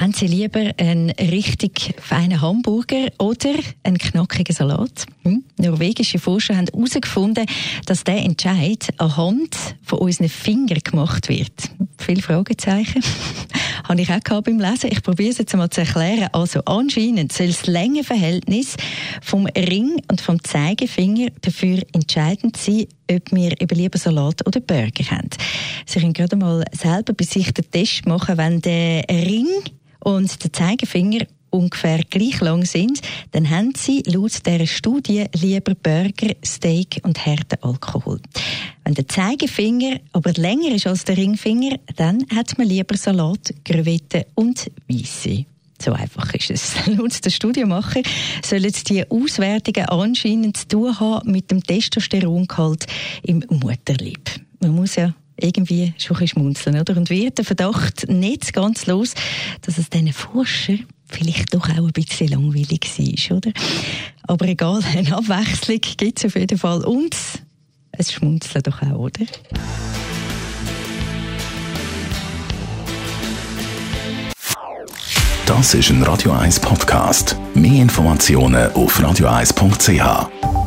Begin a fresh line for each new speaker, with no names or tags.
haben Sie lieber einen richtig feinen Hamburger oder einen knackigen Salat? Hm? Norwegische Forscher haben herausgefunden, dass der Entscheid anhand von unseren Fingern gemacht wird. Viele Fragezeichen. Habe ich auch beim Lesen. Ich probiere es jetzt mal zu erklären. Also anscheinend soll das Längenverhältnis vom Ring und vom Zeigefinger dafür entscheidend sein, ob wir eben lieber Salat oder Burger haben. Sie können gerade mal selber bei sich den Test machen, wenn der Ring und der Zeigefinger ungefähr gleich lang sind, dann haben sie laut dieser Studie lieber Burger, Steak und harten Alkohol. Wenn der Zeigefinger aber länger ist als der Ringfinger, dann hat man lieber Salat, Krevetten und Weisse. So einfach ist es. Laut der Studienmacher sollen die Auswertungen anscheinend zu tun haben mit dem Testosterongehalt im Mutterleib. Man muss ja irgendwie schon ein schmunzeln, oder? Und wird der Verdacht nicht ganz los, dass es diesen Forscher vielleicht doch auch ein bisschen langweilig war, oder? Aber egal, eine Abwechslung gibt es auf jeden Fall. Und es schmunzeln doch auch, oder?
Das ist ein Radio 1 Podcast. Mehr Informationen auf radio1.ch.